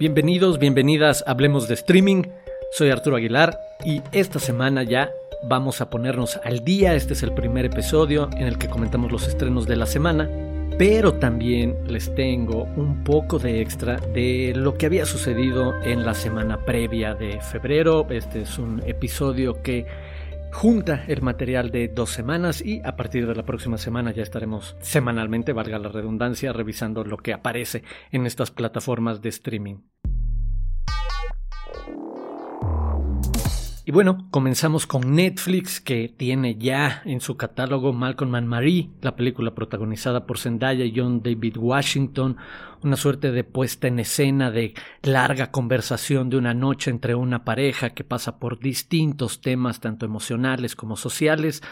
Bienvenidos, bienvenidas, hablemos de streaming. Soy Arturo Aguilar y esta semana ya vamos a ponernos al día. Este es el primer episodio en el que comentamos los estrenos de la semana, pero también les tengo un poco de extra de lo que había sucedido en la semana previa de febrero. Este es un episodio que junta el material de dos semanas y a partir de la próxima semana ya estaremos semanalmente, valga la redundancia, revisando lo que aparece en estas plataformas de streaming. Y bueno, comenzamos con Netflix, que tiene ya en su catálogo Malcolm and Marie, la película protagonizada por Zendaya y John David Washington, una suerte de puesta en escena de larga conversación de una noche entre una pareja que pasa por distintos temas, tanto emocionales como sociales.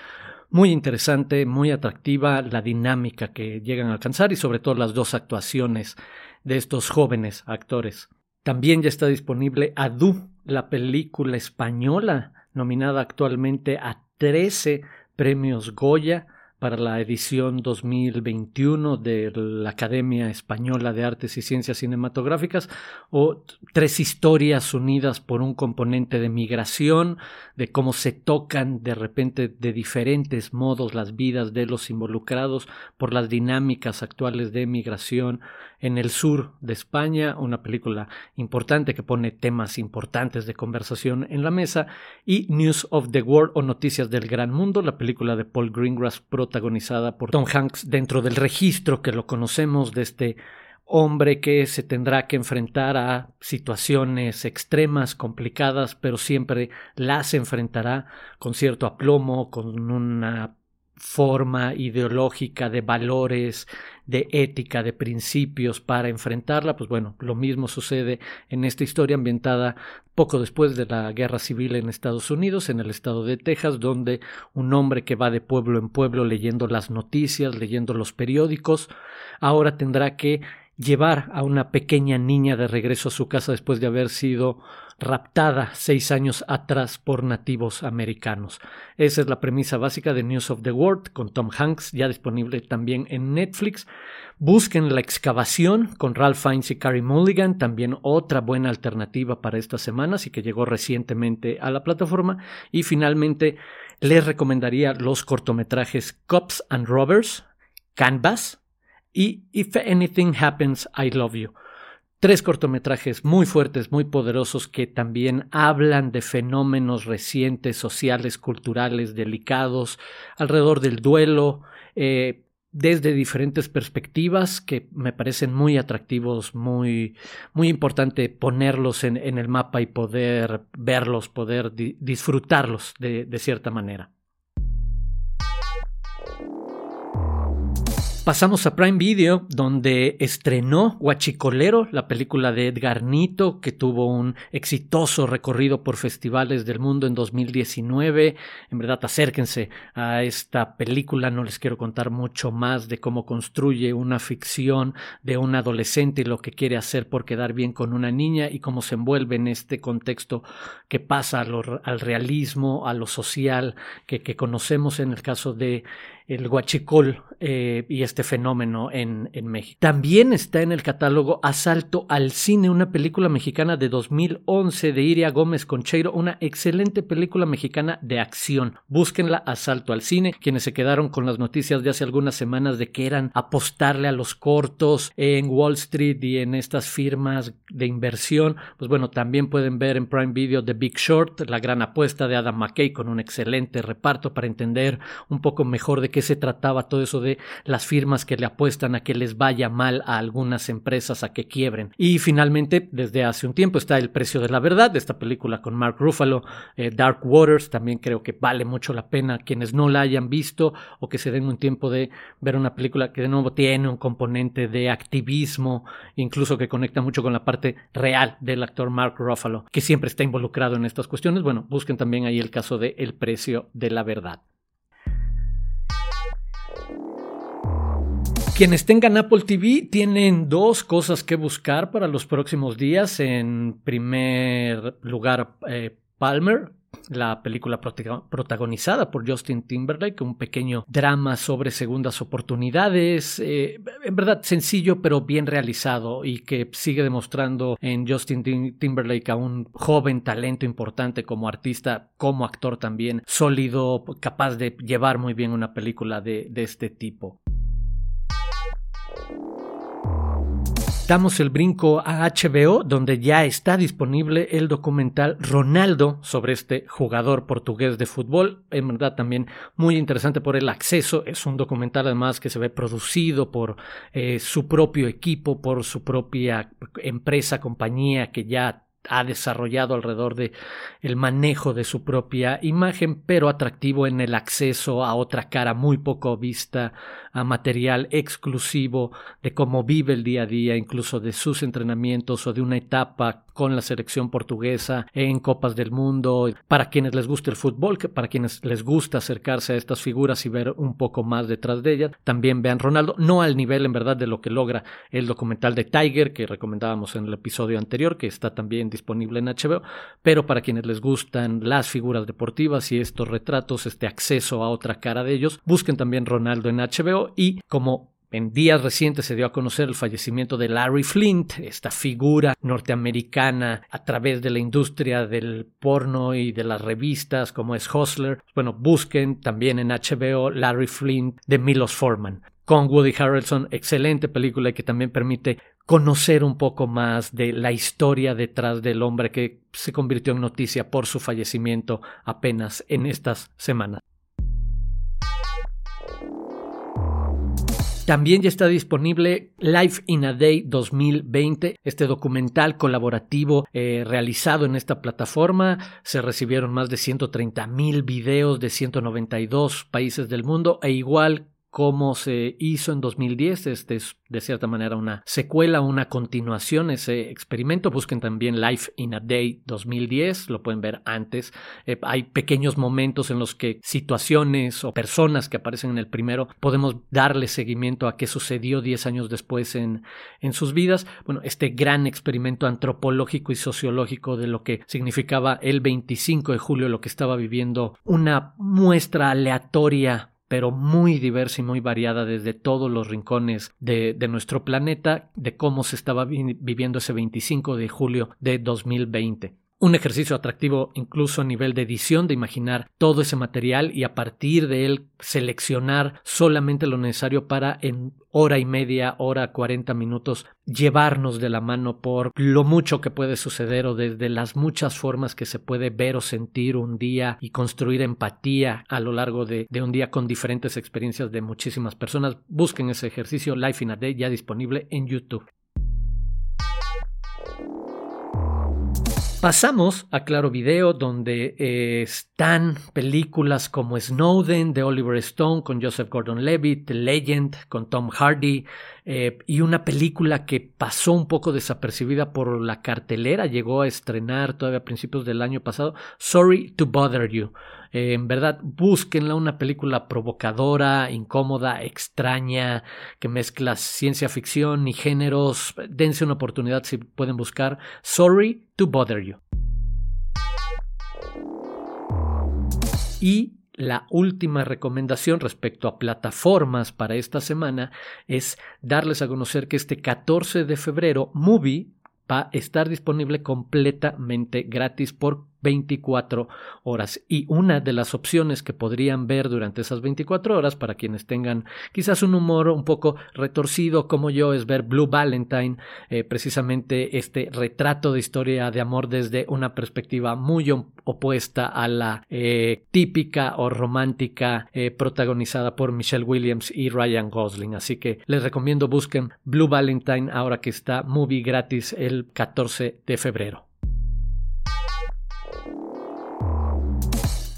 Muy interesante, muy atractiva la dinámica que llegan a alcanzar y sobre todo las dos actuaciones de estos jóvenes actores. También ya está disponible Adu, la película española nominada actualmente a 13 premios Goya para la edición 2021 de la Academia Española de Artes y Ciencias Cinematográficas, o tres historias unidas por un componente de migración, de cómo se tocan de repente de diferentes modos las vidas de los involucrados por las dinámicas actuales de migración en el sur de España, una película importante que pone temas importantes de conversación en la mesa, y News of the World o Noticias del Gran Mundo, la película de Paul Greengrass protagonizada por Tom Hanks dentro del registro que lo conocemos de este hombre que se tendrá que enfrentar a situaciones extremas, complicadas, pero siempre las enfrentará con cierto aplomo, con una forma ideológica de valores, de ética, de principios para enfrentarla, pues bueno, lo mismo sucede en esta historia ambientada poco después de la guerra civil en Estados Unidos, en el estado de Texas, donde un hombre que va de pueblo en pueblo leyendo las noticias, leyendo los periódicos, ahora tendrá que llevar a una pequeña niña de regreso a su casa después de haber sido raptada seis años atrás por nativos americanos. Esa es la premisa básica de News of the World con Tom Hanks, ya disponible también en Netflix. Busquen La excavación con Ralph Fiennes y Carrie Mulligan, también otra buena alternativa para estas semanas y que llegó recientemente a la plataforma. Y finalmente les recomendaría los cortometrajes Cops and Robbers, Canvas y If Anything Happens, I Love You Tres cortometrajes muy fuertes, muy poderosos, que también hablan de fenómenos recientes, sociales, culturales, delicados, alrededor del duelo, eh, desde diferentes perspectivas que me parecen muy atractivos, muy, muy importante ponerlos en, el mapa y poder verlos, poder disfrutarlos de cierta manera. Pasamos a Prime Video, donde estrenó Huachicolero, la película de Edgar Nito, que tuvo un exitoso recorrido por festivales del mundo en 2019. En verdad, acérquense a esta película, no les quiero contar mucho más de cómo construye una ficción de un adolescente y lo que quiere hacer por quedar bien con una niña y cómo se envuelve en este contexto que pasa al realismo, a lo social, que, que conocemos en el caso de el guachicol eh, y este fenómeno en, en, México. También está en el catálogo Asalto al Cine, una película mexicana de 2011 de Iria Gómez Concheiro, una excelente película mexicana de acción. Búsquenla Asalto al Cine, quienes se quedaron con las noticias de hace algunas semanas de que eran apostarle a los cortos en Wall Street y en estas firmas de inversión, pues bueno, también pueden ver en Prime Video The Big Short, la gran apuesta de Adam McKay con un excelente reparto para entender un poco mejor de qué se trataba todo eso de las firmas que le apuestan a que les vaya mal a algunas empresas a que quiebren. Y finalmente, desde hace un tiempo está El precio de la verdad, esta película con Mark Ruffalo, eh, Dark Waters, también creo que vale mucho la pena quienes no la hayan visto o que se den un tiempo de ver una película que de nuevo tiene un componente de activismo, incluso que conecta mucho con la parte real del actor Mark Ruffalo, que siempre está involucrado en estas cuestiones. Bueno, busquen también ahí el caso de El precio de la verdad. Quienes tengan Apple TV tienen dos cosas que buscar para los próximos días. En primer lugar, eh, Palmer, la película protagonizada por Justin Timberlake, un pequeño drama sobre segundas oportunidades, eh, en verdad sencillo pero bien realizado y que sigue demostrando en Justin Timberlake a un joven talento importante como artista, como actor también, sólido, capaz de llevar muy bien una película de, de este tipo. Damos el brinco a HBO, donde ya está disponible el documental Ronaldo sobre este jugador portugués de fútbol. En verdad también muy interesante por el acceso. Es un documental además que se ve producido por eh, su propio equipo, por su propia empresa, compañía que ya ha desarrollado alrededor de el manejo de su propia imagen, pero atractivo en el acceso a otra cara muy poco vista, a material exclusivo de cómo vive el día a día, incluso de sus entrenamientos o de una etapa con la selección portuguesa en Copas del Mundo, para quienes les gusta el fútbol, para quienes les gusta acercarse a estas figuras y ver un poco más detrás de ellas, también vean Ronaldo, no al nivel en verdad de lo que logra el documental de Tiger que recomendábamos en el episodio anterior, que está también disponible en HBO, pero para quienes les gustan las figuras deportivas y estos retratos, este acceso a otra cara de ellos, busquen también Ronaldo en HBO y como en días recientes se dio a conocer el fallecimiento de Larry Flint, esta figura norteamericana a través de la industria del porno y de las revistas como es Hustler. Bueno, busquen también en HBO Larry Flint de Milos Forman. Con Woody Harrelson, excelente película que también permite conocer un poco más de la historia detrás del hombre que se convirtió en noticia por su fallecimiento apenas en estas semanas. También ya está disponible Life in a Day 2020, este documental colaborativo eh, realizado en esta plataforma. Se recibieron más de 130 mil videos de 192 países del mundo e igual como se hizo en 2010. Este es de cierta manera una secuela, una continuación, ese experimento. Busquen también Life in a Day 2010, lo pueden ver antes. Eh, hay pequeños momentos en los que situaciones o personas que aparecen en el primero podemos darle seguimiento a qué sucedió 10 años después en, en sus vidas. Bueno, este gran experimento antropológico y sociológico de lo que significaba el 25 de julio, lo que estaba viviendo una muestra aleatoria pero muy diversa y muy variada desde todos los rincones de, nuestro planeta, de cómo se estaba viviendo ese 25 de julio de 2020 un ejercicio atractivo incluso a nivel de edición, de imaginar todo ese material y a partir de él seleccionar solamente lo necesario para en hora y media, hora, 40 minutos, llevarnos de la mano por lo mucho que puede suceder o desde las muchas formas que se puede ver o sentir un día y construir empatía a lo largo de, de un día con diferentes experiencias de muchísimas personas. Busquen ese ejercicio Life in a Day ya disponible en YouTube. Pasamos a Claro Video, donde eh, están películas como Snowden de Oliver Stone con Joseph Gordon-Levitt, Legend con Tom Hardy, eh, y una película que pasó un poco desapercibida por la cartelera, llegó a estrenar todavía a principios del año pasado, Sorry to Bother You. En verdad, búsquenla, una película provocadora, incómoda, extraña, que mezcla ciencia ficción y géneros. Dense una oportunidad si pueden buscar Sorry to Bother You. Y la última recomendación respecto a plataformas para esta semana es darles a conocer que este 14 de febrero Movie va a estar disponible completamente gratis por 24 horas. Y una de las opciones que podrían ver durante esas 24 horas, para quienes tengan quizás un humor un poco retorcido como yo, es ver Blue Valentine, eh, precisamente este retrato de historia de amor desde una perspectiva muy opuesta a la eh, típica o romántica eh, protagonizada por Michelle Williams y Ryan Gosling. Así que les recomiendo busquen Blue Valentine ahora que está movie gratis el 14 de febrero.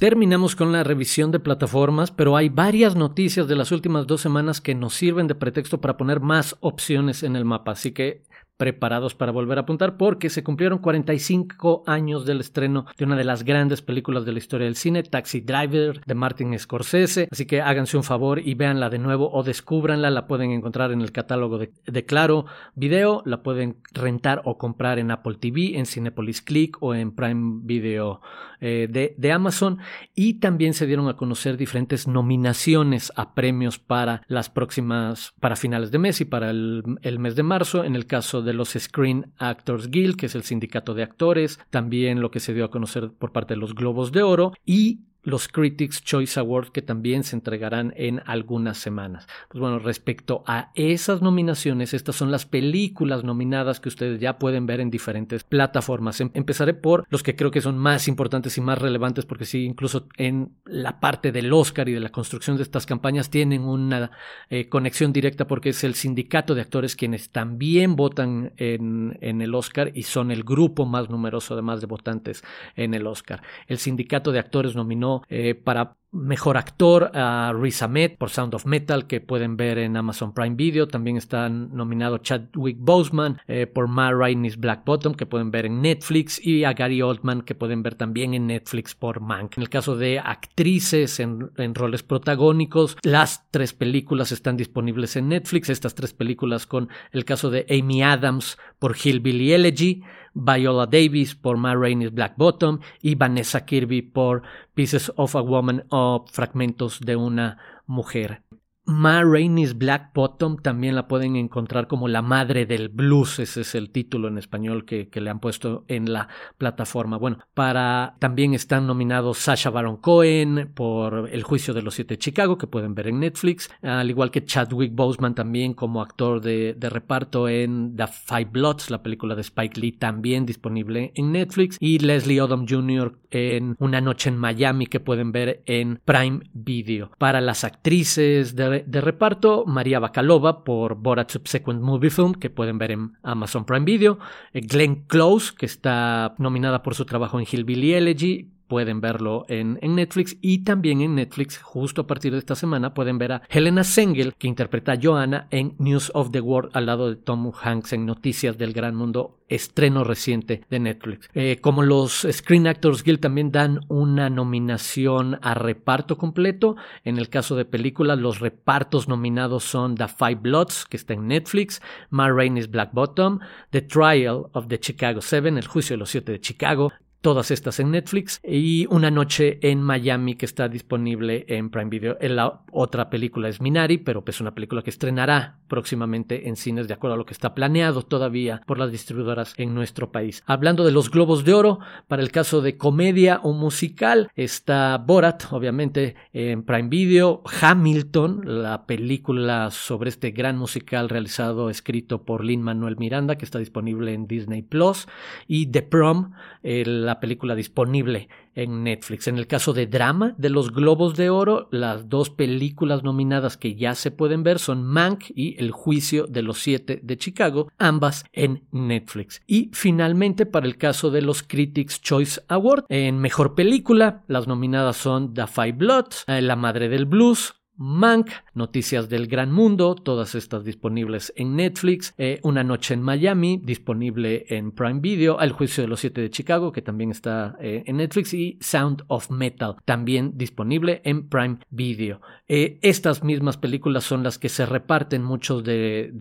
Terminamos con la revisión de plataformas, pero hay varias noticias de las últimas dos semanas que nos sirven de pretexto para poner más opciones en el mapa. Así que preparados para volver a apuntar porque se cumplieron 45 años del estreno de una de las grandes películas de la historia del cine, Taxi Driver de Martin Scorsese. Así que háganse un favor y véanla de nuevo o descúbranla. La pueden encontrar en el catálogo de, Claro Video, la pueden rentar o comprar en Apple TV, en Cinepolis Click o en Prime Video eh, de, Amazon. Y también se dieron a conocer diferentes nominaciones a premios para las próximas, para finales de mes y para el, el mes de marzo. En el caso de los Screen Actors Guild, que es el sindicato de actores, también lo que se dio a conocer por parte de los Globos de Oro y los Critics Choice Awards que también se entregarán en algunas semanas. Pues bueno, respecto a esas nominaciones, estas son las películas nominadas que ustedes ya pueden ver en diferentes plataformas. Em, empezaré por los que creo que son más importantes y más relevantes porque sí, incluso en la parte del Oscar y de la construcción de estas campañas tienen una eh, conexión directa porque es el sindicato de actores quienes también votan en, en el Oscar y son el grupo más numeroso además de votantes en el Oscar. El sindicato de actores nominó eh, para mejor actor a Riz Ahmed por Sound of Metal que pueden ver en Amazon Prime Video. También está nominado Chadwick Boseman eh, por Ma Rainey's Black Bottom que pueden ver en Netflix y a Gary Oldman que pueden ver también en Netflix por Mank. En el caso de actrices en, roles protagónicos, las tres películas están disponibles en Netflix. Estas tres películas con el caso de Amy Adams por Hillbilly Elegy. Viola Davis por Ma Rainey's Black Bottom y Vanessa Kirby por Pieces of a Woman o Fragmentos de una mujer. Ma Rainey's Black Bottom también la pueden encontrar como la madre del blues, ese es el título en español que, le han puesto en la plataforma. Bueno, para también están nominados Sasha Baron Cohen por El juicio de los siete de Chicago, que pueden ver en Netflix, al igual que Chadwick Boseman también como actor de, reparto en The Five Bloods, la película de Spike Lee, también disponible en Netflix, y Leslie Odom Jr. en Una noche en Miami, que pueden ver en Prime Video. Para las actrices de de, reparto, María Bacalova por Borat Subsequent Movie Film, que pueden ver en Amazon Prime Video, eh, Glenn Close, que está nominada por su trabajo en Hillbilly Elegy, pueden verlo en, Netflix y también en Netflix justo a partir de esta semana pueden ver a Helena Sengel que interpreta a Joanna en News of the World al lado de Tom Hanks en Noticias del Gran Mundo estreno reciente de Netflix. Eh, como los Screen Actors Guild también dan una nominación a reparto completo, en el caso de películas los repartos nominados son The Five Bloods, que está en Netflix, Ma Rainey's Black Bottom, The Trial of the Chicago Seven, El Juicio de los Siete de Chicago, todas estas en Netflix y Una noche en Miami que está disponible en Prime Video. La otra película es Minari, pero es pues una película que estrenará próximamente en cines de acuerdo a lo que está planeado todavía por las distribuidoras en nuestro país. Hablando de los Globos de Oro, para el caso de comedia o musical está Borat, obviamente en Prime Video, Hamilton, la película sobre este gran musical realizado escrito por Lin Manuel Miranda que está disponible en Disney Plus y The Prom, la película disponible en Netflix. En el caso de drama de los Globos de Oro, las dos películas nominadas que ya se pueden ver son Mank y El Juicio de los Siete de Chicago, ambas en Netflix. Y finalmente, para el caso de los Critics Choice Award, en Mejor Película, las nominadas son The Five Bloods, eh, La Madre del Blues, Mank, Noticias del Gran Mundo, todas estas disponibles en Netflix, eh, Una Noche en Miami, disponible en Prime Video, El Juicio de los Siete de Chicago, que también está eh, en Netflix, y Sound of Metal, también disponible en Prime Video. Eh, estas mismas películas son las que se reparten muchos de,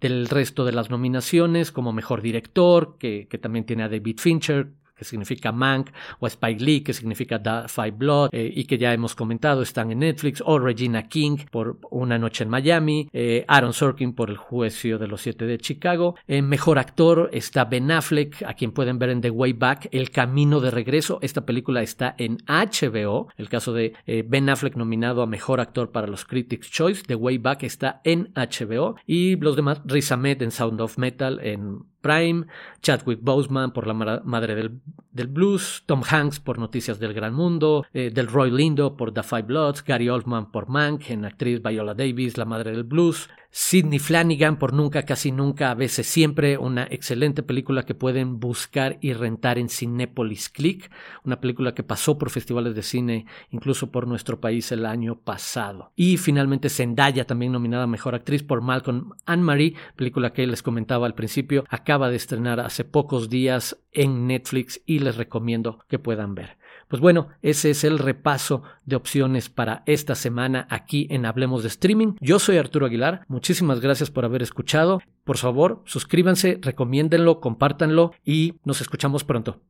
del resto de las nominaciones, como Mejor Director, que, que también tiene a David Fincher, que significa Mank, o Spike Lee, que significa The Five Blood, eh, y que ya hemos comentado, están en Netflix, o Regina King por Una Noche en Miami, eh, Aaron Sorkin por El Juicio de los Siete de Chicago. En Mejor Actor está Ben Affleck, a quien pueden ver en The Way Back, El Camino de Regreso. Esta película está en HBO. El caso de eh, Ben Affleck nominado a Mejor Actor para los Critics' Choice. The Way Back está en HBO. Y los demás, Riz Ahmed en Sound of Metal, en Chadwick Boseman por La Madre del, Blues, Tom Hanks por Noticias del Gran Mundo, eh, Delroy Lindo por The Five Bloods, Gary Oldman por Mank, en actriz Viola Davis, La Madre del Blues, Sidney Flanagan por Nunca, Casi Nunca, a veces siempre, una excelente película que pueden buscar y rentar en Cinepolis Click, una película que pasó por festivales de cine, incluso por nuestro país el año pasado. Y finalmente Zendaya, también nominada Mejor Actriz por Malcolm and Marie, película que les comentaba al principio, acaba de estrenar hace pocos días en Netflix y les recomiendo que puedan ver. Pues bueno, ese es el repaso de opciones para esta semana aquí en Hablemos de Streaming. Yo soy Arturo Aguilar, muchísimas gracias por haber escuchado. Por favor, suscríbanse, recomiéndenlo, compártanlo y nos escuchamos pronto.